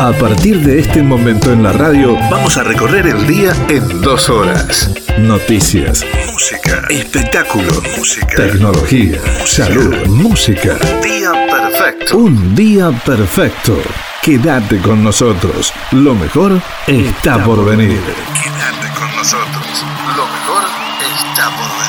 A partir de este momento en la radio, vamos a recorrer el día en dos horas. Noticias, música, espectáculo, música, tecnología, salud, música. Día perfecto. Un día perfecto. Quédate con nosotros. Lo mejor está por venir. Quédate con nosotros. Lo mejor está por venir.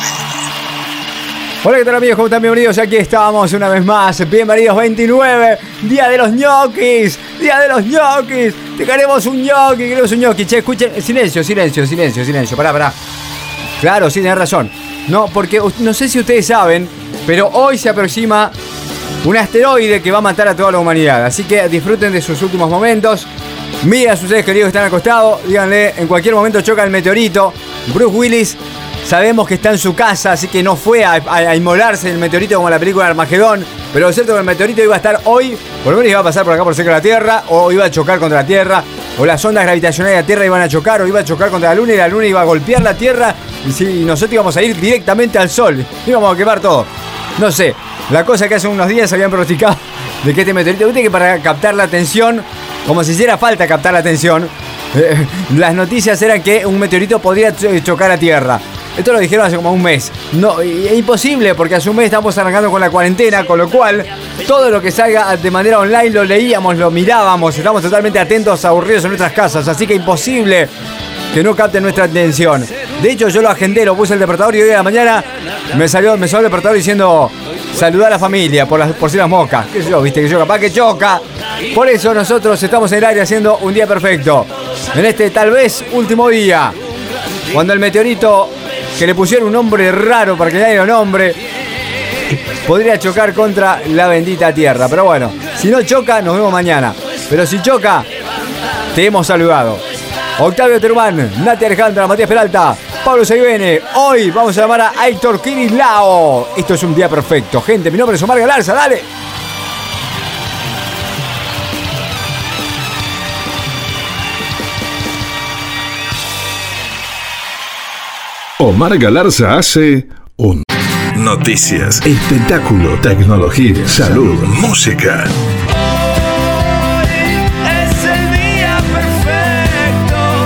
Hola, ¿qué tal amigos? ¿Cómo están? Bienvenidos. Aquí estamos una vez más. Bienvenidos 29, Día de los ñoquis. Día de los ñoquis. Te queremos un ñoqui, queremos un ñoqui. Che, escuchen. Silencio, silencio, silencio, silencio. Pará, pará. Claro, sí, tenés razón. No, porque no sé si ustedes saben, pero hoy se aproxima un asteroide que va a matar a toda la humanidad. Así que disfruten de sus últimos momentos. Miren a sus queridos que están acostados. Díganle, en cualquier momento choca el meteorito. Bruce Willis Sabemos que está en su casa, así que no fue a, inmolarse el meteorito como en la película Armagedón. Pero lo cierto es que el meteorito iba a estar hoy, por lo menos iba a pasar por acá por cerca de la Tierra, o iba a chocar contra la Tierra, o las ondas gravitacionales de la Tierra iban a chocar, o iba a chocar contra la Luna y la Luna iba a golpear la Tierra y, nosotros íbamos a ir directamente al Sol. Íbamos a quemar todo. No sé. La cosa que hace unos días habían pronosticado de que este meteorito, viste que para captar la atención, como si hiciera falta captar la atención, eh, las noticias eran que un meteorito podría chocar a Tierra. Esto lo dijeron hace como un mes. No, es imposible porque hace un mes estamos arrancando con la cuarentena, con lo cual todo lo que salga de manera online lo leíamos, lo mirábamos, estamos totalmente atentos, aburridos en nuestras casas, así que imposible que no capten nuestra atención. De hecho, yo lo agendé, lo puse el despertador y hoy a la mañana me salió, me salió el despertador diciendo saludar a la familia por, las, por si las moscas. ¿Qué sé yo? ¿Viste que yo capaz que choca? Por eso nosotros estamos en el aire haciendo un día perfecto. En este tal vez último día. Cuando el meteorito que le pusieron un nombre raro para que nadie lo nombre, podría chocar contra la bendita tierra. Pero bueno, si no choca, nos vemos mañana. Pero si choca, te hemos saludado. Octavio Terumán, Nati Alejandra, Matías Peralta, Pablo Seibene. Hoy vamos a llamar a Héctor Kirislao. Esto es un día perfecto. Gente, mi nombre es Omar Galarza, dale. Omar Galarza hace un Noticias, espectáculo, tecnología, salud, música.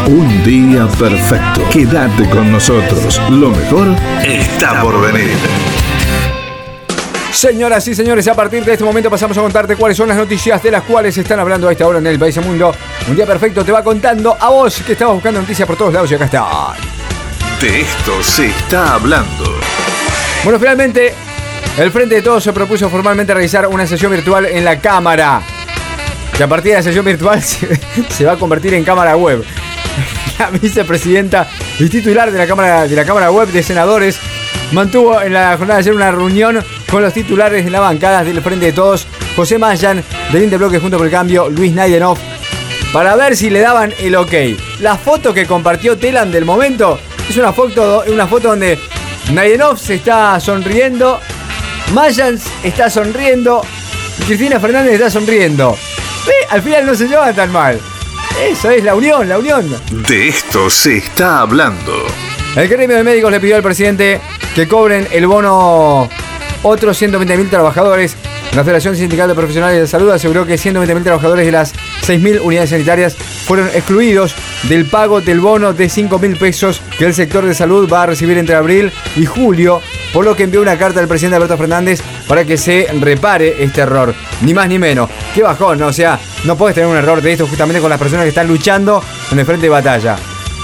Un día perfecto. Quédate con nosotros. Lo mejor está por venir. Señoras y señores, a partir de este momento pasamos a contarte cuáles son las noticias de las cuales están hablando a esta hora en el país mundo. Un día perfecto te va contando a vos que estabas buscando noticias por todos lados y acá está. De esto se está hablando. Bueno, finalmente, el Frente de Todos se propuso formalmente realizar una sesión virtual en la Cámara. Que a partir de la sesión virtual se, va a convertir en Cámara Web. La vicepresidenta y titular de la Cámara, de la cámara Web de Senadores mantuvo en la jornada de ayer una reunión con los titulares de las bancadas del Frente de Todos, José Mayan, del Interbloque Junto por el Cambio, Luis Naidenov, para ver si le daban el ok. La foto que compartió Telan del momento es una foto, una foto donde Nayenov se está sonriendo, Mayans está sonriendo y Cristina Fernández está sonriendo. Al final no se lleva tan mal. Eso es la unión, la unión. De esto se está hablando. El gremio de médicos le pidió al presidente que cobren el bono otros 120.000 trabajadores la Federación Sindical de Profesionales de Salud aseguró que 120.000 trabajadores de las 6.000 unidades sanitarias fueron excluidos del pago del bono de 5.000 pesos que el sector de salud va a recibir entre abril y julio, por lo que envió una carta al presidente Alberto Fernández para que se repare este error. Ni más ni menos. Qué bajón, ¿no? O sea, no puedes tener un error de esto justamente con las personas que están luchando en el frente de batalla.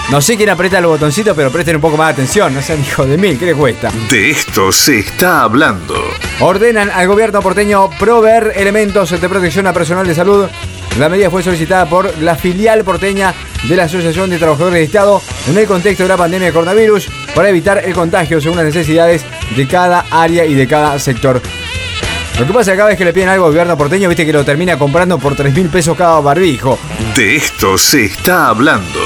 No sé quién aprieta los botoncitos, pero presten un poco más de atención, no sean hijos de mil, ¿qué les cuesta? De esto se está hablando. Ordenan al gobierno porteño proveer elementos de protección a personal de salud. La medida fue solicitada por la filial porteña de la Asociación de Trabajadores de Estado en el contexto de la pandemia de coronavirus para evitar el contagio según las necesidades de cada área y de cada sector. Lo que pasa es que cada vez que le piden algo al gobierno porteño, viste que lo termina comprando por 3 mil pesos cada barbijo. De esto se está hablando.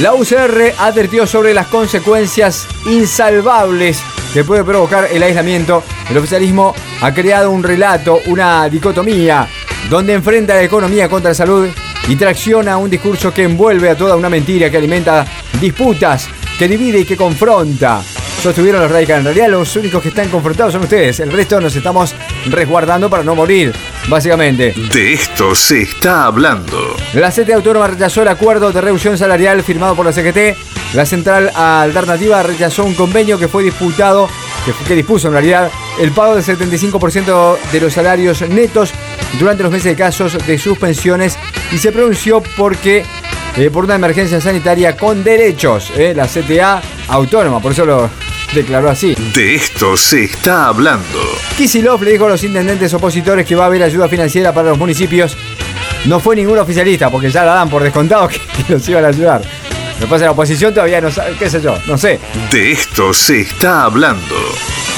La UCR advirtió sobre las consecuencias insalvables que puede provocar el aislamiento. El oficialismo ha creado un relato, una dicotomía, donde enfrenta la economía contra la salud y tracciona un discurso que envuelve a toda una mentira que alimenta disputas, que divide y que confronta. Sostuvieron los radicales. En realidad los únicos que están confrontados son ustedes. El resto nos estamos resguardando para no morir. Básicamente. De esto se está hablando. La CTA Autónoma rechazó el acuerdo de reducción salarial firmado por la CGT. La Central Alternativa rechazó un convenio que fue disputado, que, que dispuso en realidad el pago del 75% de los salarios netos durante los meses de casos de suspensiones y se pronunció porque eh, por una emergencia sanitaria con derechos, eh, la CTA autónoma, por eso lo declaró así. De esto se está hablando. Kisilov le dijo a los intendentes opositores que va a haber ayuda financiera para los municipios. No fue ningún oficialista, porque ya la dan por descontado que, que los iban a ayudar. Lo que pasa la oposición todavía no sabe, qué sé yo, no sé. De esto se está hablando.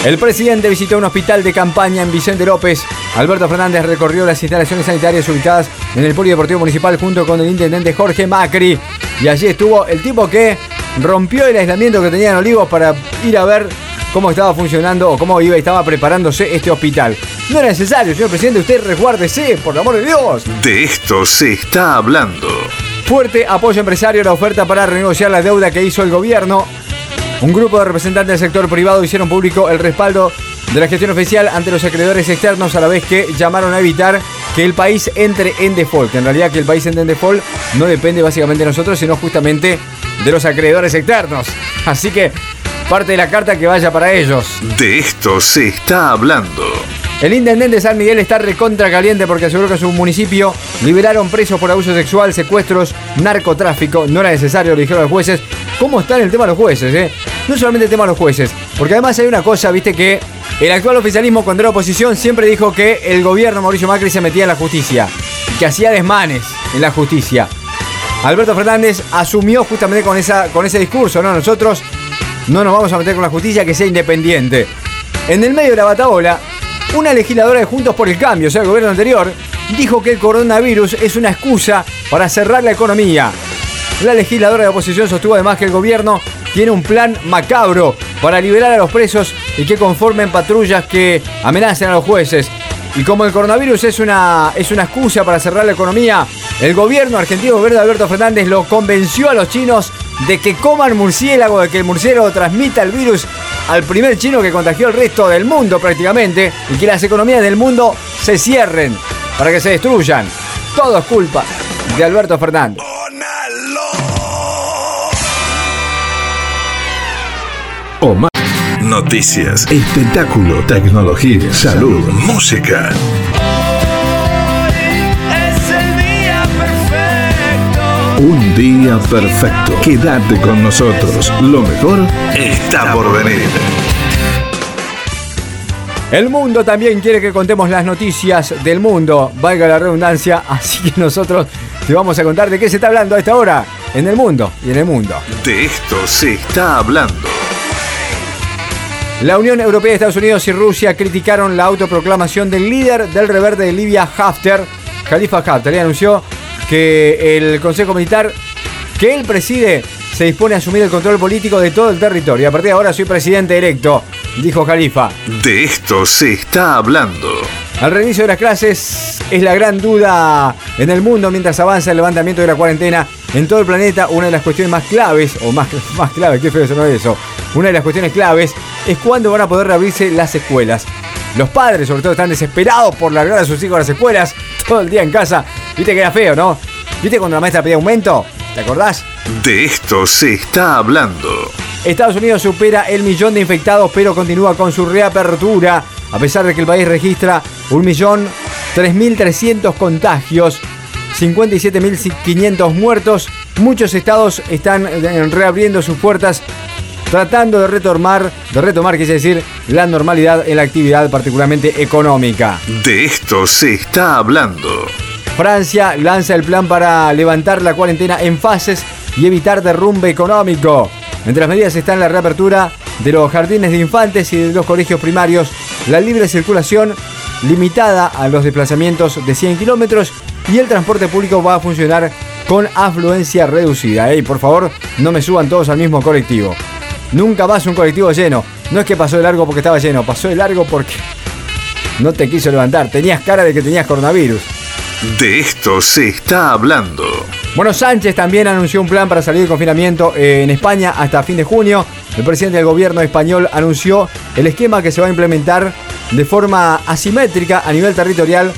El presidente visitó un hospital de campaña en Vicente López. Alberto Fernández recorrió las instalaciones sanitarias ubicadas en el Polideportivo Municipal junto con el intendente Jorge Macri. Y allí estuvo el tipo que rompió el aislamiento que tenía en Olivos para ir a ver cómo estaba funcionando o cómo iba y estaba preparándose este hospital. No era necesario, señor presidente, usted resguárdese, por el amor de Dios. De esto se está hablando. Fuerte apoyo empresario a la oferta para renegociar la deuda que hizo el gobierno. Un grupo de representantes del sector privado hicieron público el respaldo de la gestión oficial ante los acreedores externos a la vez que llamaron a evitar que el país entre en default. En realidad que el país entre en default no depende básicamente de nosotros, sino justamente de los acreedores externos. Así que parte de la carta que vaya para ellos. De esto se está hablando. El intendente de San Miguel está recontra caliente porque aseguró que su municipio liberaron presos por abuso sexual, secuestros, narcotráfico. No era necesario, lo dijeron los jueces. ¿Cómo está en el tema de los jueces? Eh? No solamente el tema de los jueces, porque además hay una cosa, viste que el actual oficialismo cuando era oposición siempre dijo que el gobierno Mauricio Macri se metía en la justicia, que hacía desmanes en la justicia. Alberto Fernández asumió justamente con, esa, con ese discurso, ¿no? Nosotros no nos vamos a meter con la justicia que sea independiente. En el medio de la batabola, una legisladora de Juntos por el Cambio, o sea, el gobierno anterior, dijo que el coronavirus es una excusa para cerrar la economía. La legisladora de oposición sostuvo además que el gobierno tiene un plan macabro para liberar a los presos y que conformen patrullas que amenacen a los jueces. Y como el coronavirus es una, es una excusa para cerrar la economía, el gobierno argentino, el de Alberto Fernández, lo convenció a los chinos de que coman murciélago, de que el murciélago transmita el virus al primer chino que contagió al resto del mundo prácticamente y que las economías del mundo se cierren para que se destruyan. Todo es culpa de Alberto Fernández. O más. Noticias, espectáculo, tecnología, salud, música. Es el día perfecto. Un día perfecto. Quédate con nosotros. Lo mejor está por venir. El mundo también quiere que contemos las noticias del mundo, valga la redundancia, así que nosotros te vamos a contar de qué se está hablando a esta hora en el mundo y en el mundo. De esto se está hablando. La Unión Europea, Estados Unidos y Rusia criticaron la autoproclamación del líder del reverde de Libia, Haftar, Khalifa Haftar, y anunció que el Consejo Militar que él preside se dispone a asumir el control político de todo el territorio. A partir de ahora soy presidente electo, dijo Khalifa. De esto se está hablando. Al reinicio de las clases es la gran duda en el mundo mientras avanza el levantamiento de la cuarentena en todo el planeta. Una de las cuestiones más claves, o más, más clave, qué feo sonó eso. Una de las cuestiones claves es cuándo van a poder reabrirse las escuelas. Los padres, sobre todo, están desesperados por largar a sus hijos a las escuelas todo el día en casa. Viste que era feo, ¿no? ¿Viste cuando la maestra pedía aumento? ¿Te acordás? De esto se está hablando. Estados Unidos supera el millón de infectados, pero continúa con su reapertura, a pesar de que el país registra 1.3300 contagios, 57.500 muertos. Muchos estados están reabriendo sus puertas, tratando de retomar, de retomar, quise decir, la normalidad en la actividad, particularmente económica. De esto se está hablando. Francia lanza el plan para levantar la cuarentena en fases y evitar derrumbe económico. Entre las medidas están la reapertura de los jardines de infantes y de los colegios primarios, la libre circulación limitada a los desplazamientos de 100 kilómetros y el transporte público va a funcionar con afluencia reducida. Ey, por favor, no me suban todos al mismo colectivo. Nunca más un colectivo lleno. No es que pasó de largo porque estaba lleno, pasó de largo porque no te quiso levantar. Tenías cara de que tenías coronavirus. De esto se está hablando. Bueno, Sánchez también anunció un plan para salir del confinamiento eh, en España hasta fin de junio. El presidente del gobierno español anunció el esquema que se va a implementar de forma asimétrica a nivel territorial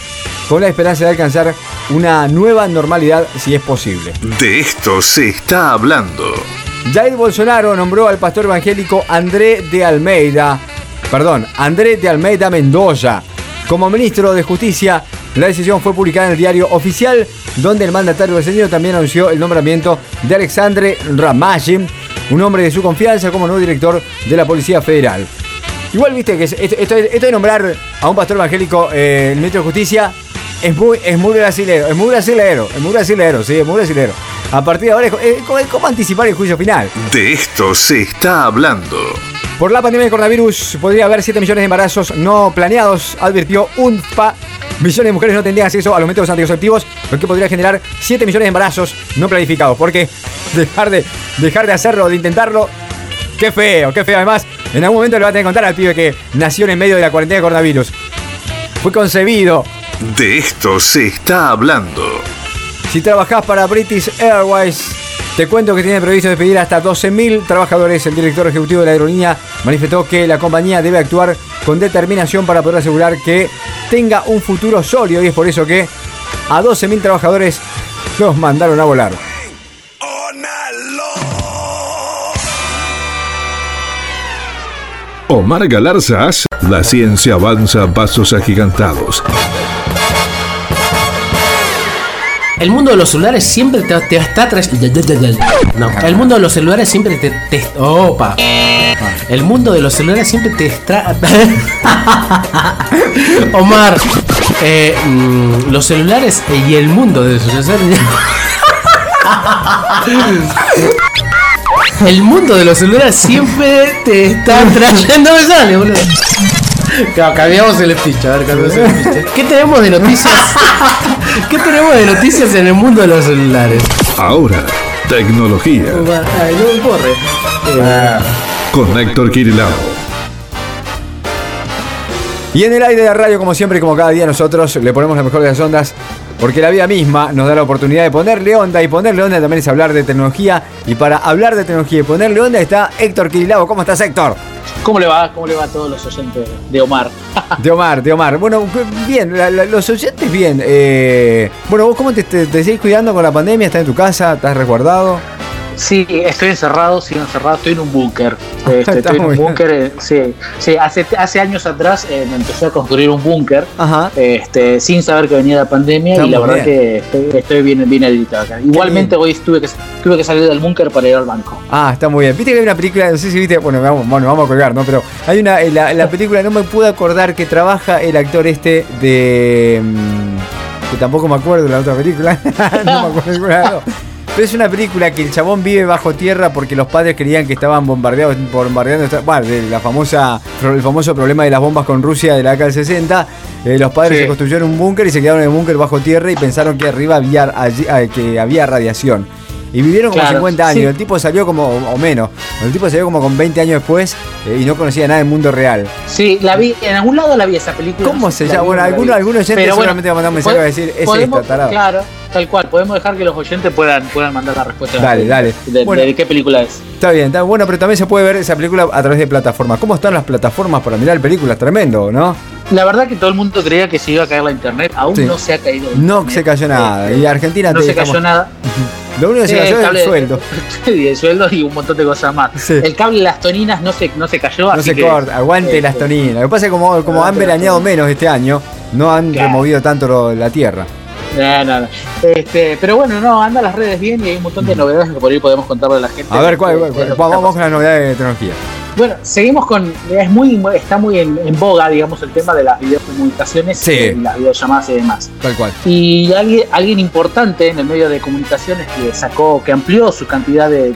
con la esperanza de alcanzar una nueva normalidad si es posible. De esto se está hablando. Jair Bolsonaro nombró al pastor evangélico André de Almeida, perdón, André de Almeida Mendoza, como ministro de Justicia. La decisión fue publicada en el diario oficial, donde el mandatario brasileño también anunció el nombramiento de Alexandre Ramagem, un hombre de su confianza como nuevo director de la Policía Federal. Igual viste que esto, esto- de nombrar a un pastor evangélico eh, ministro de Justicia es muy, es muy brasilero, es muy brasilero, es muy brasilero, sí, es muy brasilero. A partir de ahora es, como anticipar el juicio final. De esto se está hablando. Por la pandemia del coronavirus podría haber 7 millones de embarazos no planeados, advirtió UNFPA. Millones de mujeres no tendrían acceso a los métodos anticonceptivos, lo que podría generar 7 millones de embarazos no planificados. Porque dejar de, dejar de hacerlo, de intentarlo, qué feo, qué feo. Además, en algún momento le va a tener que contar al pibe que nació en medio de la cuarentena de coronavirus. Fue concebido. De esto se está hablando. Si trabajás para British Airways, te cuento que tiene previsto despedir hasta 12.000 trabajadores. El director ejecutivo de la aerolínea manifestó que la compañía debe actuar con determinación para poder asegurar que tenga un futuro sólido y es por eso que a 12.000 trabajadores los mandaron a volar. Omar Galarza La ciencia avanza a pasos agigantados. El mundo de los celulares siempre te, te está trayendo. No, el mundo de los celulares siempre te. te- opa. El mundo de los celulares siempre te está. Omar, eh, los celulares y el mundo de los celulares. El mundo de los celulares siempre te está trayendo. No me sale, boludo. Claro, cambiamos el speech, a ver, cambiamos el speech. ¿Qué tenemos de noticias? ¿Qué tenemos de noticias en el mundo de los celulares? Ahora, tecnología Ay, no me corre. Eh, con Héctor Kirilao. Y en el aire de la radio, como siempre y como cada día, nosotros le ponemos la mejor de las ondas. Porque la vida misma nos da la oportunidad de ponerle onda. Y ponerle onda también es hablar de tecnología. Y para hablar de tecnología y ponerle onda está Héctor Kirilao. ¿Cómo estás, Héctor? ¿Cómo le va? ¿Cómo le va a todos los oyentes de Omar? De Omar, de Omar. Bueno, bien, la- la- los oyentes bien. Eh, bueno, ¿vos cómo te, te, te seguís cuidando con la pandemia? ¿Estás en tu casa? ¿Estás resguardado? Sí, estoy encerrado, sigo encerrado, estoy en un búnker. Este, estoy en un búnker, eh, sí, sí, hace, hace años atrás eh, me empecé a construir un búnker. Este, sin saber que venía la pandemia Está y la verdad bien. que estoy, estoy bien, bien habilitado acá. Igualmente hoy tuve que, tuve que salir del búnker para ir al banco. Ah, está muy bien. Viste que hay una película, no sé si viste, bueno, vamos, bueno, vamos a colgar, ¿no? Pero hay una, en la, película, no me pude acordar que trabaja el actor este de... mm, que tampoco me acuerdo de la otra película. no me acuerdo de Pero es una película que el chabón vive bajo tierra porque los padres creían que estaban bombardeados, bombardeando, bueno, de la famosa, el famoso problema de las bombas con Rusia de la década del 60. Eh, los padres Sí. se construyeron un búnker y se quedaron en el búnker bajo tierra y pensaron que arriba había, allí- ah, que había radiación. Y vivieron como Claro, 50 años. sí. El tipo salió como, o menos, el tipo salió como con 20 años después eh, y no conocía nada del mundo real. Sí, la vi, en algún lado la vi esa película. ¿Cómo no se llama? Bueno, no la alguno- algún oyente Pero seguramente va a mandar un mensaje a decir, es podemos- esta, tarado. Claro, tal cual, podemos dejar que los oyentes puedan, puedan mandar la respuesta. Dale, dale. De, Bueno. de qué película es. Está bien, está bueno, pero también se puede ver esa película a través de plataformas. ¿Cómo están las plataformas para mirar películas? Tremendo, ¿no? La verdad que todo el mundo creía que se iba a caer la internet, aún Sí. no se ha caído. No internet. se cayó nada. Este, Y Argentina no se cayó nada. Lo único que se cayó es el sueldo. Sí, el sueldo y un montón de cosas más. Sí. El cable de las toninas no se, no se cayó. No así se que, corta, aguante este, las toninas. Lo que pasa es que como, como han veraneado menos este año, no han Claro. removido tanto lo- la tierra. No, no, no. Este, pero bueno, no, anda las redes bien y hay un montón de novedades que por ahí podemos contarle a la gente. A ver, ¿cuál, cuál- de cuál? que vamos, con las novedades de tecnología. Bueno, seguimos con. Es muy, está muy en, en boga, digamos, el tema de las videocomunicaciones Sí. y las videollamadas y demás. Tal cual. Y alguien, alguien importante en el medio de comunicaciones que sacó, que amplió su cantidad de.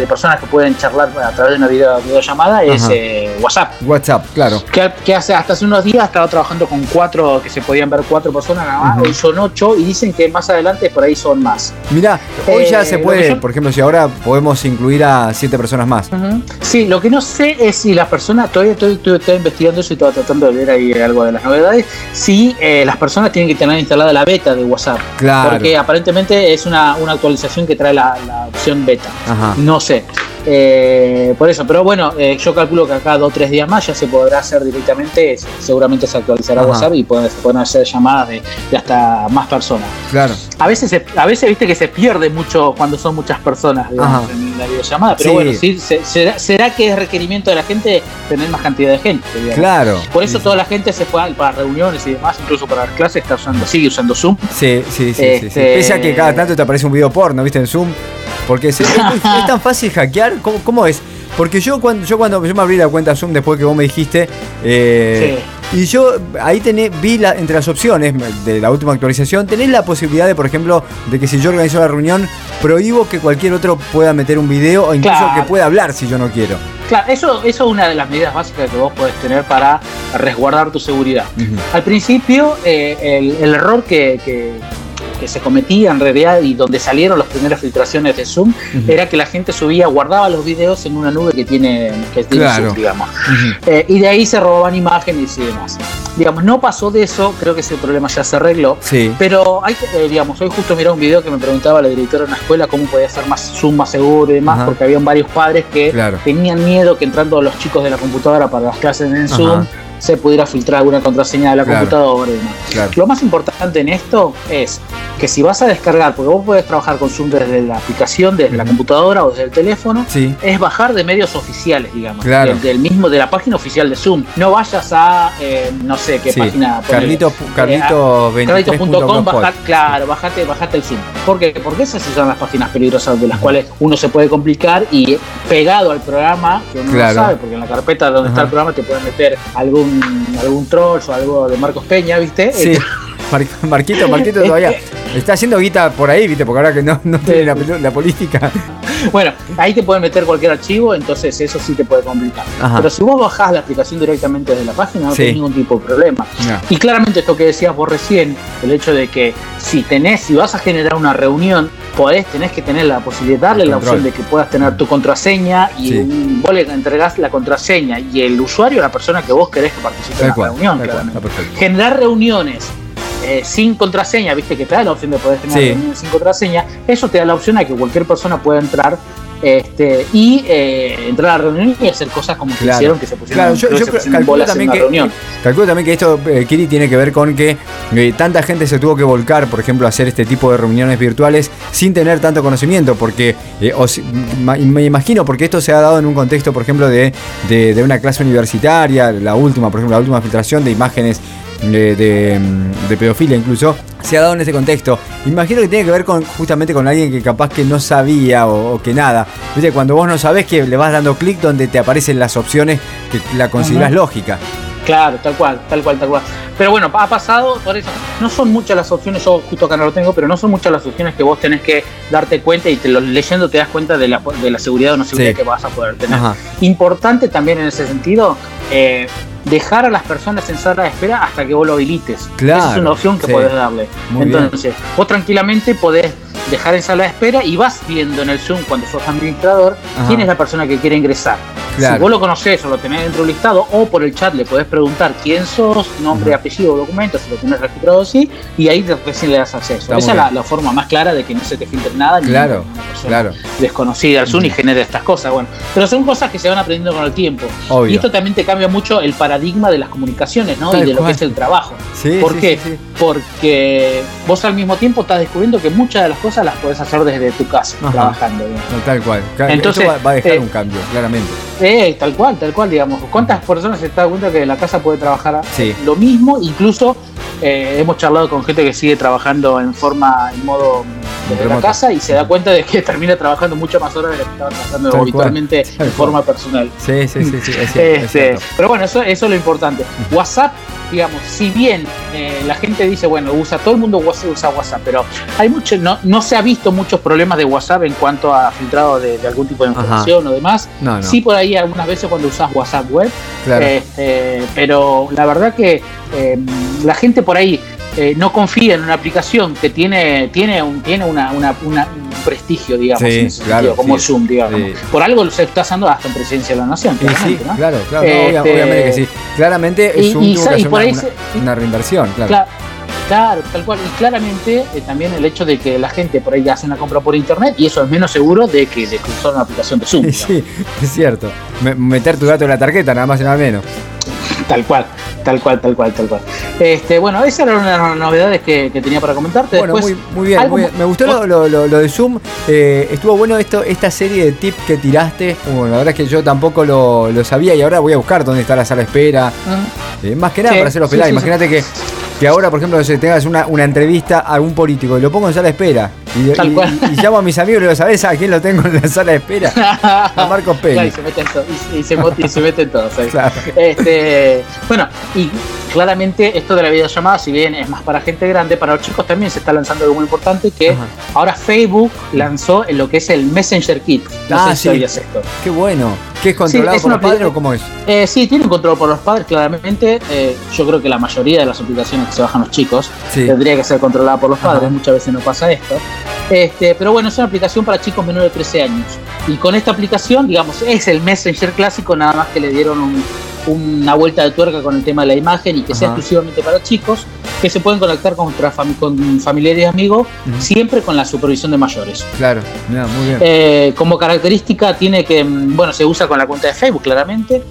De- personas que pueden charlar a través de una video- videollamada es eh, WhatsApp. WhatsApp, claro. Que, que hace, hasta hace unos días estaba trabajando con cuatro, que se podían ver cuatro personas nada más, hoy son ocho y dicen que más adelante por ahí son más. Mirá, hoy ya Eh, se puede, yo- por ejemplo, si ahora podemos incluir a siete personas más. Sí, lo que no sé es si las personas, todavía estoy, estoy- estoy investigando eso y estaba tratando de ver ahí algo de las novedades, si eh, las personas tienen que tener instalada la beta de WhatsApp. Claro. Porque aparentemente es una, una actualización que trae la, la opción beta. Ajá. No sé sé. Eh, por eso, pero bueno, eh, yo calculo que acá dos o tres días más ya se podrá hacer directamente, se- seguramente se actualizará Ajá. WhatsApp y pueden, se pueden hacer llamadas de, de hasta más personas. Claro. A veces, a veces viste que se pierde mucho cuando son muchas personas digamos, en la videollamada, pero Sí. bueno, sí, se- será, será que es requerimiento de la gente tener más cantidad de gente. digamos. Claro. Por eso toda la gente se fue a- para reuniones y demás, incluso para las clases, está usando, sigue usando Zoom. Sí, sí, sí, sí, sí. Este- Pese a que cada tanto te aparece un video porno, ¿viste? En Zoom. Porque es, tan fácil hackear. ¿Cómo, cómo es? Porque yo cuando, yo cuando yo me abrí la cuenta Zoom después que vos me dijiste. eh, Y yo ahí tenés, vi la, entre las opciones de la última actualización, tenés la posibilidad de, por ejemplo, de que si yo organizo la reunión, prohíbo que cualquier otro pueda meter un video o incluso Claro. que pueda hablar si yo no quiero. Claro, eso, eso es una de las medidas básicas que vos podés tener para resguardar tu seguridad. Al principio, eh, el, el error que, que- que se cometía en realidad y donde salieron las primeras filtraciones de Zoom era que la gente subía, guardaba los videos en una nube que tiene, que tiene Claro. Zoom, digamos. Eh, y de ahí se robaban imágenes y demás. Digamos, no pasó de eso, creo que ese problema ya se arregló. Sí. Pero hay que, eh, digamos, hoy justo miré un video que me preguntaba la directora de una escuela cómo podía ser más Zoom más seguro y demás, porque habían varios padres que Claro. tenían miedo que entrando los chicos de la computadora para las clases en Zoom. Se pudiera filtrar alguna contraseña de la Claro. computadora y demás. Claro. Lo más importante en esto es que si vas a descargar, porque vos podés trabajar con Zoom desde la aplicación, desde la computadora o desde el teléfono, Sí. es bajar de medios oficiales, digamos, Claro. del, del mismo, de la página oficial de Zoom. No vayas a, eh, no sé qué Sí. página. ponele. Carlito, Carlito 23.blogspot. Carlitos.com, bajar, claro, bajate, bajate el Zoom. ¿Por qué? Porque esas son las páginas peligrosas de las cuales uno se puede complicar y pegado al programa, que uno no sabe, porque en la carpeta donde está el programa te pueden meter algún, algún troll o algo de Marcos Peña, ¿viste? Sí. Mar- Marquito, Marquito todavía está haciendo guita por ahí, ¿viste? Porque ahora que no, no tiene la, política. Bueno, ahí te pueden meter cualquier archivo, entonces eso sí te puede complicar. Ajá. Pero si vos bajás la aplicación directamente desde la página, no Sí. tenés ningún tipo de problema. No. Y claramente esto que decías vos recién, el hecho de que si tenés, si vas a generar una reunión, podés, tenés que tener la posibilidad, darle la opción de que puedas tener tu contraseña y Sí. un- vos le entregás la contraseña y el usuario, la persona que vos querés que participe en la cual. reunión, cual. Generar reuniones eh, sin contraseña, viste que te da la opción de poder tener Sí. reuniones sin contraseña, eso te da la opción a que cualquier persona pueda entrar este, y eh, entrar a la reunión y hacer cosas como que Claro. hicieron que se pusieron, Claro, yo, creo que yo se pusieron calculo bolas en una que reunión. calculo también que esto, eh, Kiri, tiene que ver con que eh, tanta gente se tuvo que volcar, por ejemplo, a hacer este tipo de reuniones virtuales sin tener tanto conocimiento, porque eh, ma- me imagino, porque esto se ha dado en un contexto, por ejemplo, de, de- de una clase universitaria, la última, por ejemplo, la última filtración de imágenes de, de, de pedofilia incluso, se ha dado en ese contexto. Imagino que tiene que ver con justamente con alguien que capaz que no sabía o, o que nada. Viste, cuando vos no sabés que le vas dando clic donde te aparecen las opciones que la consideras Ajá. lógica. Claro, tal cual, tal cual, tal cual. Pero bueno, ha pasado, por eso, no son muchas las opciones, yo justo acá no lo tengo, pero no son muchas las opciones que vos tenés que darte cuenta y te lo, leyendo te das cuenta de la, de la seguridad o no seguridad Sí. que vas a poder tener. Ajá. Importante también en ese sentido, eh, dejar a las personas en sala de espera hasta que vos lo habilites. Claro, Esa es una opción que sí. podés darle. Muy bien. Entonces, vos tranquilamente podés dejar en sala de espera y vas viendo en el Zoom cuando sos administrador Ajá. quién es la persona que quiere ingresar. Claro. Si vos lo conocés o lo tenés dentro del listado o por el chat le podés preguntar quién sos, nombre, apellido documento, si lo tenés registrado así, y ahí recién le das acceso. Está Esa es la, bien. la forma más clara de que no se te filtre nada ni Claro, una persona claro. desconocida al Zoom y genere estas cosas. Bueno, pero son cosas que se van aprendiendo con el tiempo. Obvio. Y esto también te cambia mucho el paradigma de las comunicaciones, ¿no? Tal y de lo que es el trabajo. Sí, ¿Por sí, qué? sí. Porque vos al mismo tiempo estás descubriendo que muchas de las cosas las podés hacer desde tu casa, Ajá. trabajando. No, tal cual. Entonces, esto va, a dejar eh, un cambio, claramente. Eh, tal cual, tal cual, digamos. ¿Cuántas personas se dan cuenta que la casa puede trabajar Sí. lo mismo? Incluso eh, hemos charlado con gente que sigue trabajando en forma, en modo desde la casa y se da cuenta de que termina trabajando mucho más horas de lo que estaba trabajando habitualmente en forma personal. Sí, sí, sí, sí, es cierto. es Este, cierto. pero bueno, eso, eso es lo importante. WhatsApp, digamos, si bien eh, la gente dice, bueno, usa todo el mundo WhatsApp, usa WhatsApp, pero hay mucho, no, no se ha visto muchos problemas de WhatsApp en cuanto a filtrado de, de algún tipo de Ajá. información o demás. No, no. Sí, por ahí algunas veces cuando usas WhatsApp web, claro. este, pero la verdad que eh, la gente por ahí eh, no confía en una aplicación que tiene, tiene, un, tiene una, una- una- un prestigio, digamos, Sí, en ese claro, sentido, como sí. Zoom, digamos. Sí. Por algo se está usando hasta en presencia de la nación. Claramente, ¿no? claro, claro, Este, obviamente que sí. Claramente y- Zoom y tuvo sa- que y hacer una, se- una reinversión, claro. Cla- Claro, tal cual. Y claramente eh, también el hecho de que la gente por ahí hace una compra por internet y eso es menos seguro de que de usar una aplicación de Zoom. ¿no? Sí, es cierto. Me- meter tu dato en la tarjeta, nada más y nada menos. Tal cual, tal cual, tal cual, tal cual. Este, bueno, esas eran las novedades que, que tenía para comentarte. Bueno, Después, muy, muy bien, muy bien. Me gustó lo, lo- lo- lo de Zoom. eh, estuvo bueno esto, esta serie de tips que tiraste. Bueno, la verdad es que yo tampoco lo, lo sabía y ahora voy a buscar dónde está la sala de espera. Eh, más que nada Sí, para hacer los sí, Imagínate que, que ahora, por ejemplo, si tengas una, una entrevista a algún político y lo pongo en sala de espera. Y, Tal y- cual. y llamo a mis amigos y digo, ¿sabes a quién lo tengo en la sala de espera? A Marcos Claro, Peña. y se meten to- y, se, y se meten todos. Claro. Este, bueno, y claramente esto de la videollamada, si bien es más para gente grande, para los chicos también se está lanzando algo muy importante, que Ajá. ahora Facebook lanzó en lo que es el Messenger Kit. No Ah, sé sí. esto. Qué bueno. ¿Qué es controlado es por los padres o cómo es? Eh, sí, tiene control por los padres, claramente. Eh, yo creo que la mayoría de las aplicaciones que se bajan los chicos Sí. tendría que ser controlada por los padres. Ajá. Muchas veces no pasa esto. Este, pero bueno, es una aplicación para chicos menores de 13 años. Y con esta aplicación, digamos, es el Messenger clásico, nada más que le dieron un- una vuelta de tuerca con el tema de la imagen y que sea exclusivamente para chicos que se pueden conectar con, otra fami- con familiares y amigos, siempre con la supervisión de mayores. Claro, muy bien. Eh, como característica tiene que, mm, bueno, se usa con la cuenta de Facebook claramente,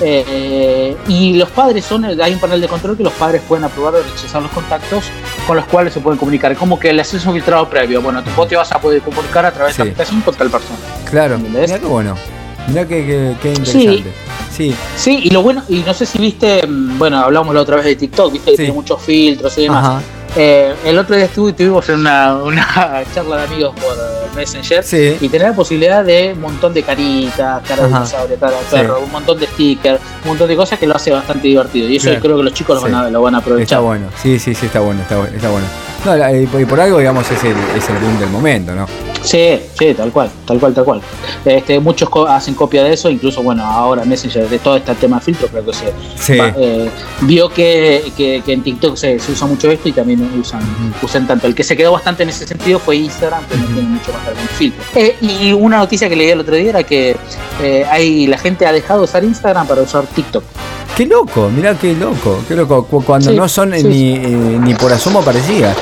eh, y los padres son, hay un panel de control que los padres pueden aprobar o rechazar los contactos con los cuales se pueden comunicar. Como que el acceso filtrado previo. Bueno, vos te vas a poder comunicar a través Sí. de la aplicación con tal persona. Claro, mira qué bueno. Mira qué, interesante. Sí, Sí, y lo bueno, y no sé si viste, mm, bueno, hablamos la otra vez de TikTok, viste que Sí. tiene muchos filtros y demás. ajá. Eh, el otro día estuve, tuvimos una, una charla de amigos por Messenger. Sí, Y tener la posibilidad de un montón de caritas, cara de dinosaurio, cara de Sí. perro, un montón de stickers, un montón de cosas que lo hace bastante divertido. Y eso Claro. creo que los chicos lo, van a, lo van a está aprovechar. bueno. Sí, sí, sí, está bueno, está, está bueno. No, la- y por, algo, digamos, es el, es el boom del momento, ¿no? Sí, sí, tal cual, tal cual, tal cual. Este, muchos co- hacen copia de eso, incluso, bueno, ahora Messenger, de todo este tema de filtro, creo que se Sí. va- eh, vio que, que- que en TikTok se, se usa mucho esto y también usan, usan tanto. El que se quedó bastante en ese sentido fue Instagram, que no tiene mucho más algún filtro. Eh, y una noticia que leí el otro día era que eh, hay, la gente ha dejado de usar Instagram para usar TikTok. Qué loco, mirá qué loco, qué loco. Cu- Cuando Sí, no son sí, ni, eh, ni por asomo parecía.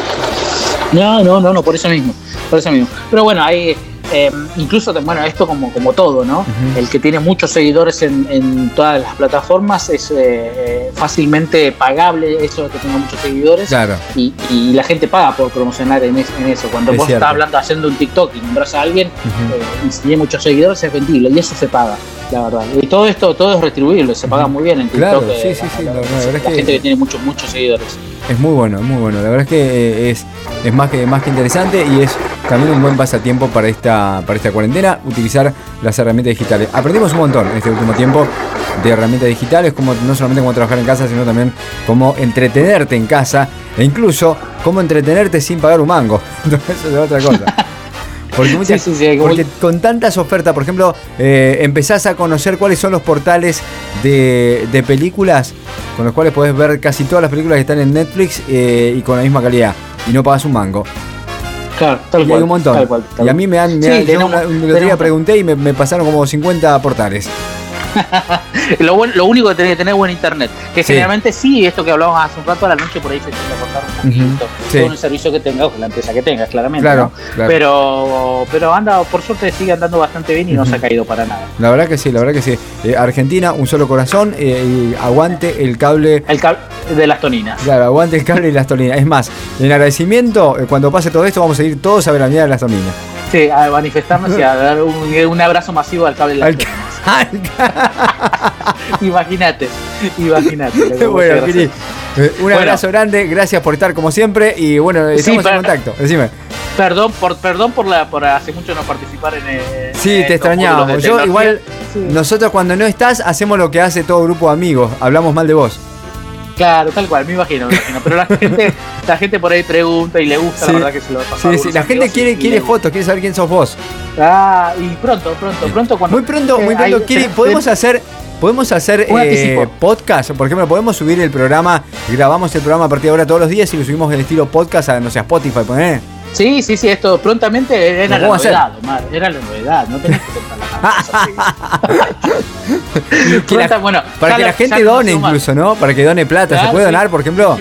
No, no, no, no, por eso mismo, por eso mismo. Pero bueno, hay eh, incluso, bueno, esto como, como todo, ¿no? El que tiene muchos seguidores en, en todas las plataformas es eh, eh, fácilmente pagable eso de que tenga muchos seguidores. Claro, Y, y la gente paga por promocionar en, es- en eso. Cuando Es vos cierto. estás hablando, haciendo un TikTok y nombras a alguien eh, y si tiene muchos seguidores es vendible y eso se paga, la verdad. Y todo esto, todo es retribuible, se paga muy bien en TikTok. Claro, eh, sí, sí, sí, la, la- la verdad es la que- gente que tiene muchos, muchos seguidores. es muy bueno, es muy bueno. La verdad es que eh, es, es más que más que interesante y es también un buen pasatiempo para esta, para esta cuarentena, utilizar las herramientas digitales. Aprendimos un montón en este último tiempo de herramientas digitales, como no solamente cómo trabajar en casa, sino también cómo entretenerte en casa e incluso cómo entretenerte sin pagar un mango. Entonces, eso es otra cosa. Porque, muchas- Sí, sí, sí, porque con tantas ofertas, por ejemplo, eh, empezás a conocer cuáles son los portales de, de películas con los cuales podés ver casi todas las películas que están en Netflix eh, y con la misma calidad. Y no pagas un mango. Claro, tal y cual. hay un montón. tal cual, tal y a mí me han. me han- yo tenemos- una- un tenemos- pregunté y me, me pasaron como 50 portales. Lo, buen- lo único que tenés que tener es buen internet. Que Sí. generalmente sí, esto que hablábamos hace un rato a la noche por ahí se tiende a cortar un poquito. Sí. Según el servicio que tengas, la empresa que tengas, claramente. Claro, ¿no? claro. Pero, pero anda, por suerte sigue andando bastante bien y no se ha caído para nada. La verdad que sí, la verdad que sí. Eh, Argentina, un solo corazón eh, y aguante el cable. El cable de las toninas. Claro, aguante el cable y las tolinas. Es más, en agradecimiento, eh, cuando pase todo esto, vamos a ir todos a ver la mía de las tolinas. Sí, a manifestarnos y a dar un, un abrazo masivo al cable de las Al toninas. Imagínate, imagínate. bueno, eh, un Bueno. abrazo grande, gracias por estar como siempre y bueno, estamos en contacto. Decime. Perdón por, perdón por, la, por hace mucho no participar en. eh, Sí, en te extrañábamos. Yo igual, Sí. nosotros cuando no estás, hacemos lo que hace todo grupo de amigos. Hablamos mal de vos. Claro, tal cual, me imagino, me imagino. Pero la gente, la gente por ahí pregunta y le gusta, Sí. la verdad que se lo pasa Sí, sí, la gente quiere, quiere fotos, quiere saber quién sos vos. Ah, y pronto, pronto, pronto cuando. Muy pronto, muy eh, pronto. hay- te- podemos hacer. Podemos hacer eh, podcast, por ejemplo, podemos subir el programa, grabamos el programa a partir de ahora todos los días y lo subimos en estilo podcast a, no sé, a Spotify, poné. Sí, sí, sí, esto prontamente era la novedad, Omar, era la novedad, no tenés que contar la Que la- Pronta, bueno, Para que la gente done incluso, ¿no? Para que done plata. ¿Se puede donar, por ejemplo?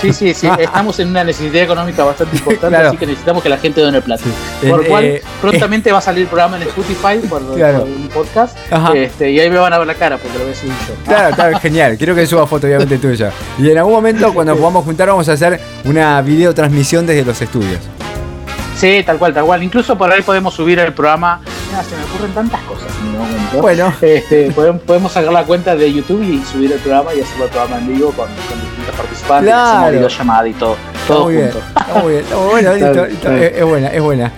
Sí, sí. Sí. Estamos en una necesidad económica bastante importante, Claro. así que necesitamos que la gente done plata. Sí. Por Eh, cual, eh, prontamente va a salir el programa en Spotify por, Claro. por un podcast. Ajá. Este, y ahí me van a ver la cara porque lo voy a subir yo. Claro, claro, genial. Quiero que suba foto, obviamente, tuya. Y en algún momento, cuando podamos juntar, vamos a hacer una videotransmisión desde los estudios. Sí, tal cual, tal cual. Incluso por ahí podemos subir el programa. Mira, se me ocurren tantas cosas en el momento. Bueno. Este, podemos, podemos sacar la cuenta de YouTube y subir el programa y hacer el programa en vivo con, con distintos participantes. Claro. Hacemos videollamada y todo. Todo muy bien. junto. Está muy bien. Muy bueno, listo, listo. bien. Es, es buena, es buena.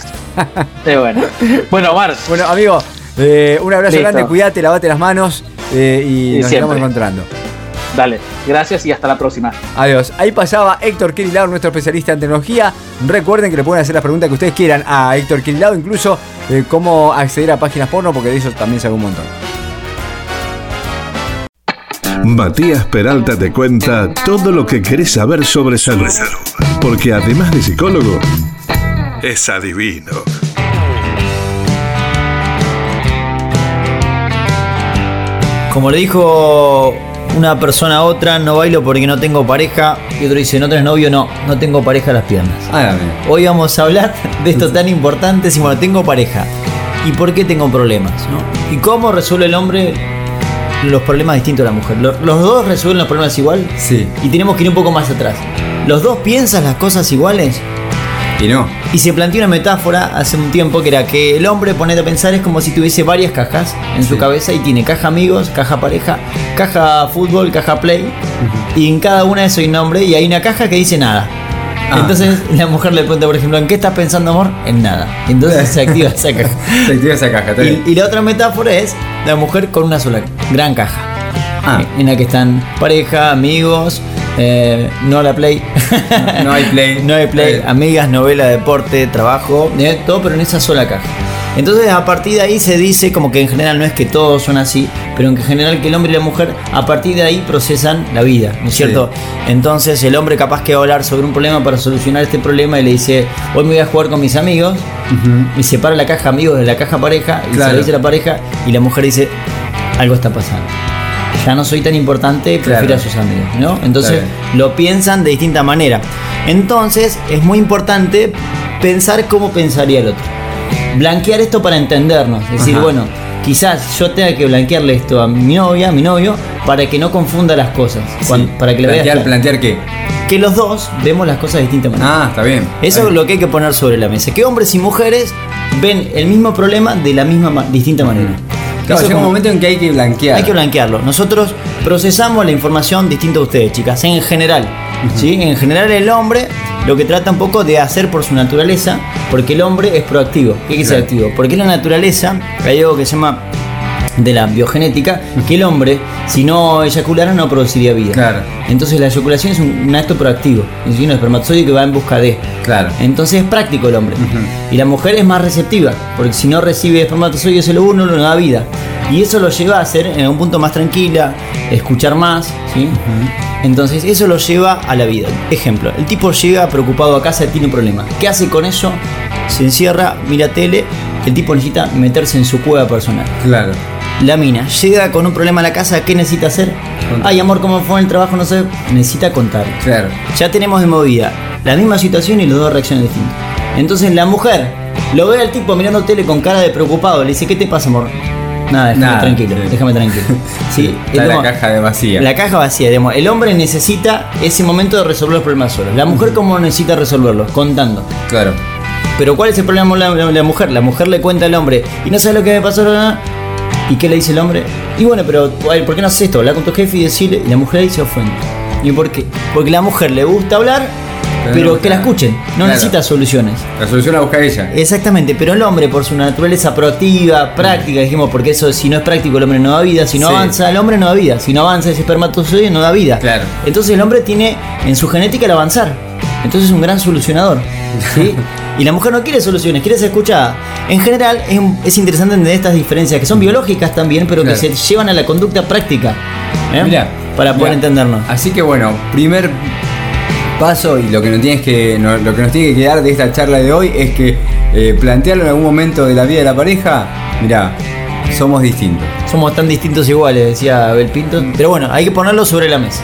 Sí, bueno. Bueno, Mars. Bueno, amigo, eh, un abrazo Listo. grande, cuídate, lavate las manos eh, y Y nos siempre. estamos encontrando. Dale. Gracias y hasta la próxima. Adiós. Ahí pasaba Héctor Kirilao, nuestro especialista en tecnología. Recuerden que le pueden hacer las preguntas que ustedes quieran a Héctor Kirilao, incluso eh, cómo acceder a páginas porno, porque de eso también sabe un montón. Matías Peralta te cuenta todo lo que querés saber sobre salud. Porque además de psicólogo, es adivino. Como le dijo una persona a otra, no bailo porque no tengo pareja. Y otro dice, no tenés novio, no, no tengo pareja a las piernas. Hoy vamos a hablar de esto tan importante, si bueno, tengo pareja. ¿Y por qué tengo problemas? no? ¿Y cómo resuelve el hombre los problemas distintos a la mujer? ¿Lo- ¿Los dos resuelven los problemas igual? Sí. Y tenemos que ir un poco más atrás. ¿Los dos piensan las cosas iguales? Y no. Y se planteó una metáfora hace un tiempo que era que el hombre, ponete a pensar, es como si tuviese varias cajas en su cabeza y tiene caja amigos, caja pareja, caja fútbol, caja play. Y en cada una de esos hay un nombre y hay una caja que dice nada. Ah. Entonces la mujer le pregunta, por ejemplo, ¿en qué estás pensando, amor? En nada. Entonces se activa esa caja. Se activa esa caja. Y, y la otra metáfora es la mujer con una sola gran caja. Ah. En la que están pareja, amigos, eh, no la play. No hay play. no hay play, Eh. amigas, novela, deporte, trabajo, eh, todo, pero en esa sola caja. Entonces a partir de ahí se dice como que en general no es que todos son así, pero en general que el hombre y la mujer a partir de ahí procesan la vida, ¿no es cierto? Entonces el hombre capaz que va a hablar sobre un problema para solucionar este problema y le dice, hoy me voy a jugar con mis amigos, y separa la caja amigos de la caja pareja, y se Claro. lo dice la pareja, y la mujer dice, algo está pasando. Ya no soy tan importante, prefiero Claro. a sus amigos, ¿no? Entonces lo piensan de distinta manera. Entonces es muy importante pensar cómo pensaría el otro. Blanquear esto para entendernos. Es decir, Ajá. bueno, quizás yo tenga que blanquearle esto a mi novia, a mi novio, para que no confunda las cosas. Para que le plantear, clara. plantear qué. Que los dos vemos las cosas de distinta manera. Ah, está bien. Eso es lo que hay que poner sobre la mesa. Que hombres y mujeres ven el mismo problema de la misma ma- distinta manera. Claro, llega un momento en que hay que blanquear. hay que blanquearlo. Nosotros procesamos la información distinta a ustedes, chicas, en general. ¿sí? En general el hombre lo que trata un poco de hacer por su naturaleza, porque el hombre es proactivo. ¿Qué quiere ser Claro. activo? Porque en la naturaleza hay algo que se llama de la biogenética, que el hombre, si no eyaculara, no produciría vida. Claro. Entonces la eyaculación es un, un acto proactivo, es decir, un espermatozoide que va en busca de. Claro. Entonces es práctico el hombre. Y la mujer es más receptiva, porque si no recibe espermatozoides solo uno, no le da vida. Y eso lo lleva a ser en algún punto más tranquila, escuchar más, ¿sí? Entonces eso lo lleva a la vida. Ejemplo, el tipo llega preocupado a casa y tiene un problema. ¿Qué hace con eso? Se encierra, mira tele, el tipo necesita meterse en su cueva personal. Claro. La mina llega con un problema a la casa, ¿qué necesita hacer? Contar. Ay, amor, ¿cómo fue en el trabajo? No sé. Necesita contar. Claro. Ya tenemos de movida la misma situación y los dos reaccionan distintas. Entonces la mujer lo ve al tipo mirando tele con cara de preocupado, le dice, ¿qué te pasa, amor? Nada, déjame Nada, tranquilo, sí. déjame tranquilo. Sí, Está es la como- caja de vacía. La caja vacía, digamos. El hombre necesita ese momento de resolver los problemas solo. La mujer, ¿cómo necesita resolverlos? Contando. Claro. Pero ¿cuál es el problema con la, la- la mujer? La mujer le cuenta al hombre, y no sabes lo que me pasó, nada. ¿Y qué le dice el hombre? Y bueno, pero ¿por qué no haces esto? Habla con tu jefe y decirle, y la mujer ahí se ofende. ¿Y por qué? Porque la mujer le gusta hablar, Pero pero, no que la escuchen, no Claro. necesita soluciones. La solución la busca ella. Exactamente, pero el hombre por su naturaleza proactiva, práctica, dijimos, porque eso si no es práctico el hombre no da vida, si no Sí. avanza el hombre no da vida, si no avanza ese espermatozoide no da vida. Claro. Entonces el hombre tiene en su genética el avanzar, entonces es un gran solucionador. ¿sí? y la mujer no quiere soluciones, quiere ser escuchada. En general es, interesante entender estas diferencias que son biológicas también, pero Claro. que se llevan a la conducta práctica. ¿eh? Mirá, Para poder mirá. entendernos. Así que bueno, primer paso y lo que nos tienes que no- lo que nos tiene que quedar de esta charla de hoy es que eh, plantearlo en algún momento de la vida de la pareja, mirá, somos distintos. Somos tan distintos iguales, decía Abel Pinto. Pero bueno, hay que ponerlo sobre la mesa.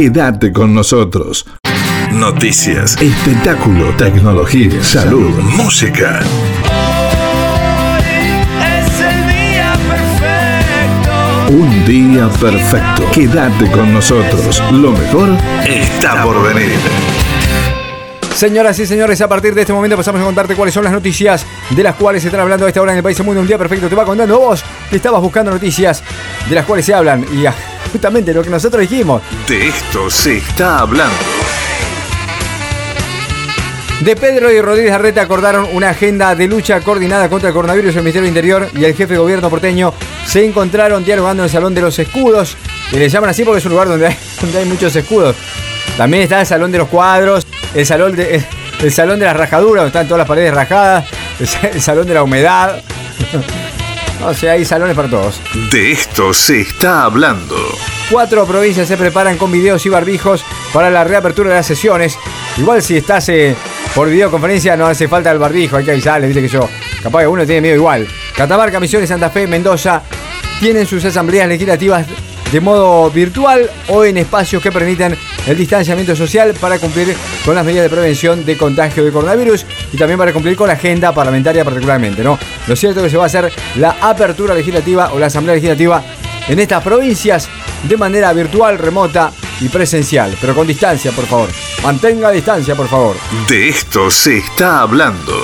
Quédate con nosotros. Noticias, espectáculo, tecnología, salud, música. Es el día perfecto. Un día perfecto. Quédate con nosotros. Lo mejor está por venir. Señoras y señores, a partir de este momento pasamos a contarte cuáles son las noticias de las cuales se están hablando a esta hora en el país el mundo. Un día perfecto. Te va contando vos que estabas buscando noticias de las cuales se hablan. Y ah, justamente lo que nosotros dijimos. De esto se está hablando. De Pedro y Rodríguez Arreta acordaron una agenda de lucha coordinada contra el coronavirus. El Ministerio del Interior y el jefe de gobierno porteño se encontraron dialogando en el Salón de los Escudos. Y le llaman así porque es un lugar donde hay, donde hay muchos escudos. También está el Salón de los Cuadros, el Salón de, el, el salón de las Rajaduras, donde están todas las paredes rajadas, el, sa- el Salón de la Humedad. O sea, hay salones para todos. De esto se está hablando. Cuatro provincias se preparan con videos y barbijos para la reapertura de las sesiones. Igual si estás eh, por videoconferencia no hace falta el barbijo, hay que avisarle, viste que yo. Capaz que uno tiene miedo igual. Catamarca, Misiones, Santa Fe, Mendoza tienen sus asambleas legislativas de modo virtual o en espacios que permiten el distanciamiento social para cumplir con las medidas de prevención de contagio de coronavirus y también para cumplir con la agenda parlamentaria particularmente, ¿no? Lo cierto es que se va a hacer la apertura legislativa o la asamblea legislativa en estas provincias de manera virtual, remota y presencial, pero con distancia, por favor. Mantenga distancia, por favor. De esto se está hablando.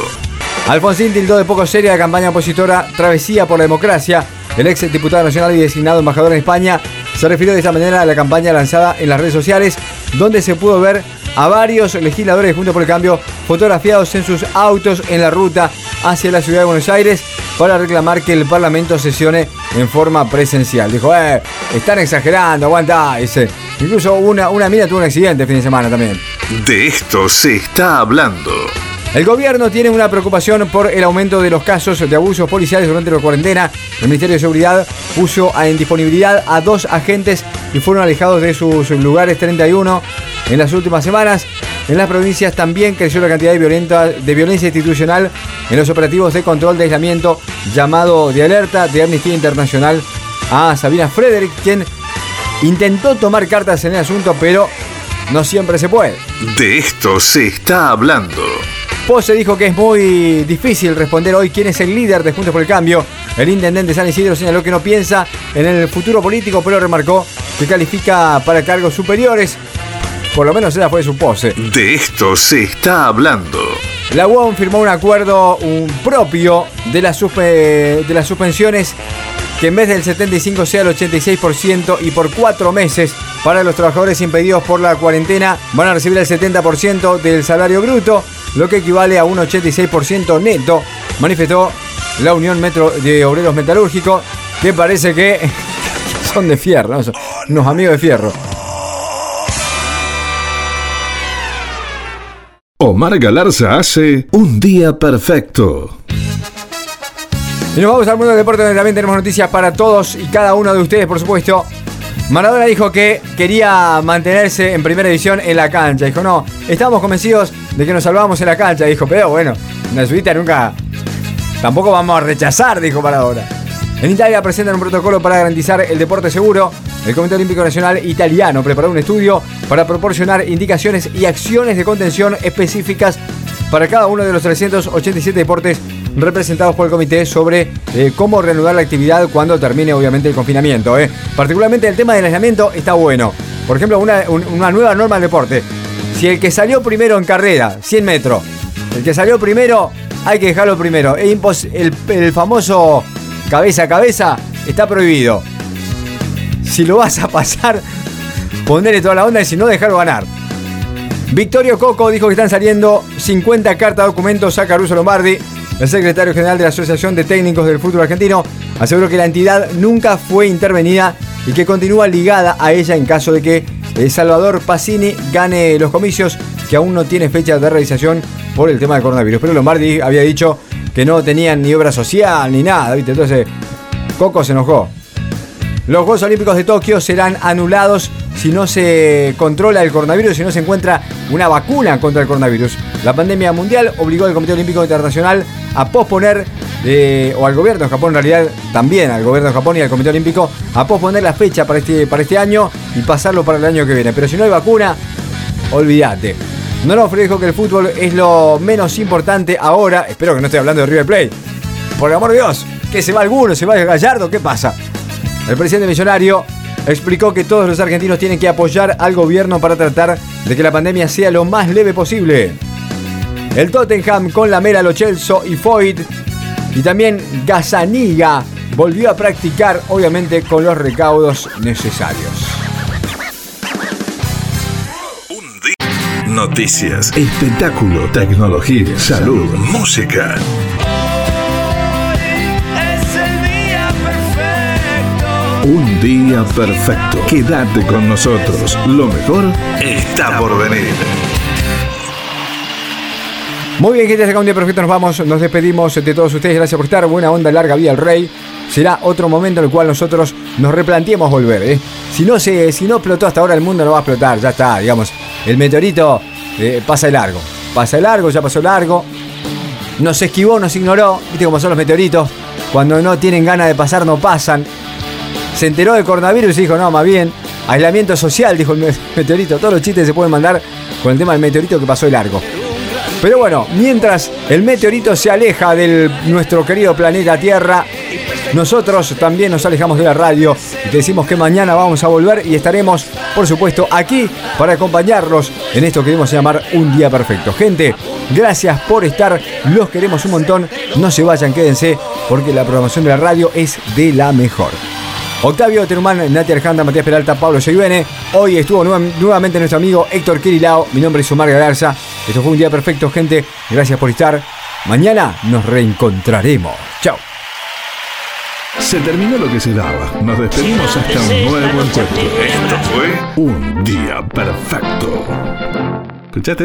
Alfonsín tildó de poco seria la campaña opositora Travesía por la Democracia. El ex diputado nacional y designado embajador en España se refirió de esta manera a la campaña lanzada en las redes sociales, donde se pudo ver a varios legisladores de Juntos por el Cambio fotografiados en sus autos en la ruta hacia la ciudad de Buenos Aires para reclamar que el Parlamento sesione en forma presencial. Dijo, eh, están exagerando, aguanta, dice. Incluso una, una mina tuvo un accidente el fin de semana también. De esto se está hablando. El gobierno tiene una preocupación por el aumento de los casos de abusos policiales durante la cuarentena. El Ministerio de Seguridad puso en disponibilidad a dos agentes y fueron alejados de sus lugares 31 en las últimas semanas. En las provincias también creció la cantidad de, de violencia institucional en los operativos de control de aislamiento llamado de alerta de Amnistía Internacional a Sabina Frederick, quien intentó tomar cartas en el asunto, pero no siempre se puede. De esto se está hablando. Pose dijo que es muy difícil responder hoy quién es el líder de Juntos por el Cambio. El intendente San Isidro señaló que no piensa en el futuro político, pero remarcó que califica para cargos superiores. Por lo menos esa fue su pose. De esto se está hablando. La UOM firmó un acuerdo un propio de, las de las suspensiones que en vez del 75 sea el 86% y por cuatro meses para los trabajadores impedidos por la cuarentena van a recibir el 70% del salario bruto, lo que equivale a un 86% neto, manifestó la Unión Metro de Obreros Metalúrgicos, que parece que son de fierro, ¿no? Unos amigos de fierro. Omar Galarza hace un día perfecto. Y nos vamos al mundo del deporte donde también tenemos noticias para todos y cada uno de ustedes, por supuesto. Maradona dijo que quería mantenerse en primera división en la cancha. Dijo, no, estamos convencidos de que nos salvamos en la cancha. Dijo, pero bueno, una subida nunca... Tampoco vamos a rechazar, dijo Maradona. En Italia presentan un protocolo para garantizar el deporte seguro. El Comité Olímpico Nacional Italiano preparó un estudio para proporcionar indicaciones y acciones de contención específicas para cada uno de los 387 deportes representados por el comité sobre eh, cómo reanudar la actividad cuando termine obviamente el confinamiento. eh. Particularmente el tema del aislamiento está bueno. Por ejemplo, una, un- una nueva norma del deporte. Si el que salió primero en carrera, 100 metros, el que salió primero, hay que dejarlo primero. El, el famoso cabeza a cabeza está prohibido. Si lo vas a pasar, ponerle toda la onda y si no, dejarlo ganar. Victorio Coco dijo que están saliendo 50 cartas documentos a Caruso Lombardi. El secretario general de la Asociación de Técnicos del Fútbol Argentino aseguró que la entidad nunca fue intervenida y que continúa ligada a ella en caso de que eh, Salvador Pacini gane los comicios, que aún no tiene fecha de realización por el tema del coronavirus. Pero Lombardi había dicho que no tenían ni obra social ni nada, ¿viste? Entonces, Coco se enojó. Los Juegos Olímpicos de Tokio serán anulados si no se controla el coronavirus, si no se encuentra una vacuna contra el coronavirus. La pandemia mundial obligó al Comité Olímpico Internacional a posponer eh, o al gobierno de Japón, en realidad también al gobierno de Japón y al Comité Olímpico, a posponer la fecha para este, para este año y pasarlo para el año que viene. Pero si no hay vacuna, olvídate. Donofrio dijo que el fútbol es lo menos importante ahora. Espero que no esté hablando de River Plate. Por el amor de Dios, que se va alguno, se va Gallardo, ¿qué pasa? El presidente millonario explicó que todos los argentinos tienen que apoyar al gobierno para tratar de que la pandemia sea lo más leve posible. El Tottenham con la Mera, Lo Celso y Foyt y también Gazaniga volvió a practicar, obviamente con los recaudos necesarios. Noticias, espectáculo, tecnología, salud, música. Un día perfecto. Quédate con nosotros. Lo mejor está por venir. Muy bien, gente, acá un día perfecto. Nos vamos, nos despedimos de todos ustedes. Gracias por estar. Buena onda, larga vida al rey. Será otro momento en el cual nosotros nos replanteemos volver. ¿eh? Si, no se, si no explotó hasta ahora, el mundo no va a explotar. Ya está, digamos. El meteorito eh, pasa de largo. Pasa de largo, ya pasó largo. Nos esquivó, nos ignoró. Viste cómo son los meteoritos. Cuando no tienen ganas de pasar, no pasan. Se enteró del coronavirus y dijo, no, más bien. Aislamiento social, dijo el me- meteorito. Todos los chistes se pueden mandar con el tema del meteorito que pasó de largo. Pero bueno, mientras el meteorito se aleja de nuestro querido planeta Tierra, nosotros también nos alejamos de la radio y decimos que mañana vamos a volver y estaremos, por supuesto, aquí para acompañarlos en esto que queremos llamar un día perfecto. Gente, gracias por estar, los queremos un montón, no se vayan, quédense, porque la programación de la radio es de la mejor. Octavio Terumán, Nati Alejandra, Matías Peralta, Pablo Seivene. Hoy estuvo nueva- nuevamente nuestro amigo Héctor Kirilao. Mi nombre es Omar Galarza. Esto fue un día perfecto, gente. Gracias por estar. Mañana nos reencontraremos. Chao. Se terminó lo que se daba. Nos despedimos hasta un nuevo encuentro. Esto fue Un Día Perfecto. ¿Escuchaste eso?